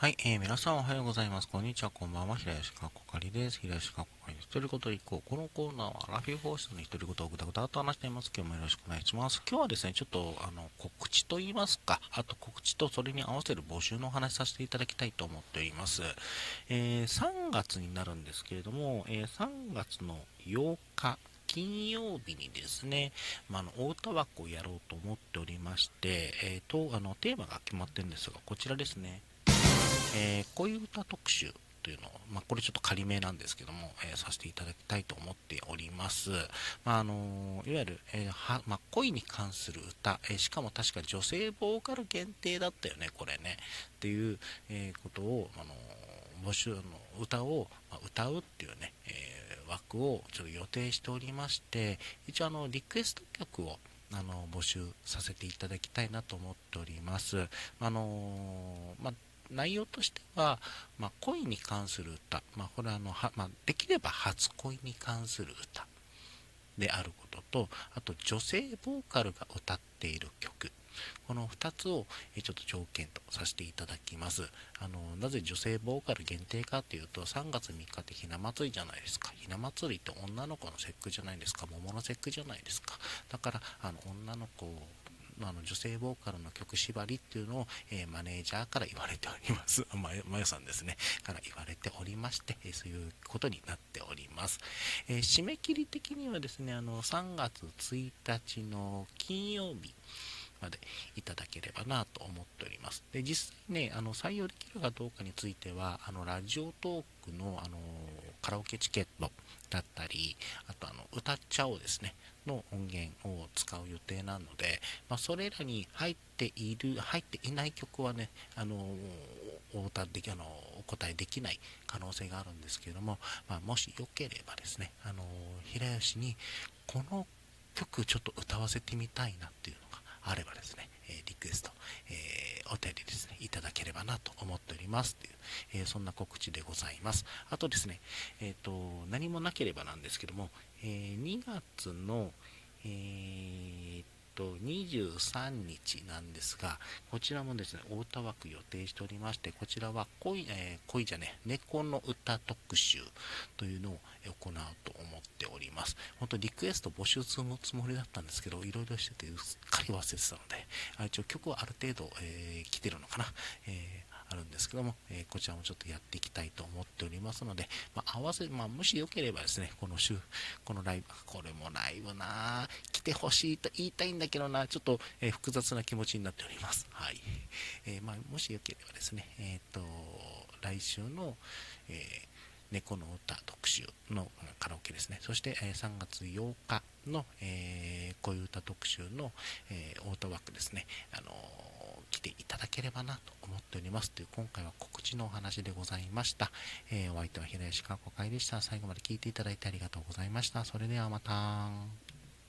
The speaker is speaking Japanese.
はい、えー、皆さんおはようございます。こんにちは、こんばんは。平吉かこかりです。平吉かこかりです。ということで、こう。このコーナーはラフィー放送の独り言をぐだぐだと話しています。今日もよろしくお願いします。今日はですね、ちょっと、あの、告知と言いますか、あと告知とそれに合わせる募集のお話させていただきたいと思っております。えー、3月になるんですけれども、えー、3月の8日、金曜日にですね、まあ、の大田枠をやろうと思っておりまして、えーと、あのテーマが決まってるんですが、こちらですね、えー、恋歌特集というのを、まあ、これちょっと仮名なんですけども、えー、させていただきたいと思っております。まあ、あのいわゆる、えー、はまあ、恋に関する歌、えしかも確か女性ボーカル限定だったよね、これね。っていう、えことを、あの募集の歌を、ま歌うっていうね、え枠をちょっと予定しておりまして、一応あのリクエスト曲をあの募集させていただきたいなと思っております。あのまあ内容としては、まあ、恋に関する歌、まあ、これはあのは、まあ、できれば初恋に関する歌であることとあと女性ボーカルが歌っている曲この2つをちょっと条件とさせていただきます。あのなぜ女性ボーカル限定かというと、3月3日ってひな祭りじゃないですか。ひな祭りって女の子の節句じゃないですか。桃の節句じゃないですか。だから、あの女の子あの女性ボーカルの曲縛りっていうのを、えー、マネージャーから言われております。ままさんですね。から言われておりまして、えー、そういうことになっております。えー、締め切り的にはですね、あの3月1日の金曜日、までいただければなと思っております。で、実際ね、あの採用できるかどうかについては、あのラジオトークのあのカラオケチケットだったり、あとあの歌っちゃおうですね、の音源を使う予定なので、まあ、それらに入っている、入っていない曲はね、あのお答できあのお答えできない可能性があるんですけれども、まあ、もしよければですね、あの平吉にこの曲ちょっと歌わせてみたいなっていうのがあればですね、えリクエスト、えー、お便りですね、いただければなと思っております。という、えー、そんな告知でございます。あとですね、えっ、と、何もなければなんですけども、え2月の、えー、と23日なんですが、こちらもですね、太田枠予定しておりまして、こちらは恋、えー、恋じゃね、猫の歌特集というのを行うと思っております。本当リクエスト募集するつもりだったんですけど、いろいろしててうっかり忘れてたので、あ一応曲はある程度、えー、来てるのかな。えーあるんですけども、えー、こちらもちょっとやっていきたいと思っておりますので、まあ、合わせ、まあ、もしよければですね、この週、このライブ、これもライブな来てほしいと言いたいんだけどなちょっと、えー、複雑な気持ちになっております。はい。えー、まあ、もしよければですね、えっ、と、来週の、え猫の歌特集のカラオケですね。そして、え3月8日の、えー、恋歌特集の、えー、オートワークですね。あの来ていただければなと思っておりますという今回は告知のお話でございました。えー、お相手は平吉かこかいでした。最後まで聞いていただいてありがとうございました。それではまた。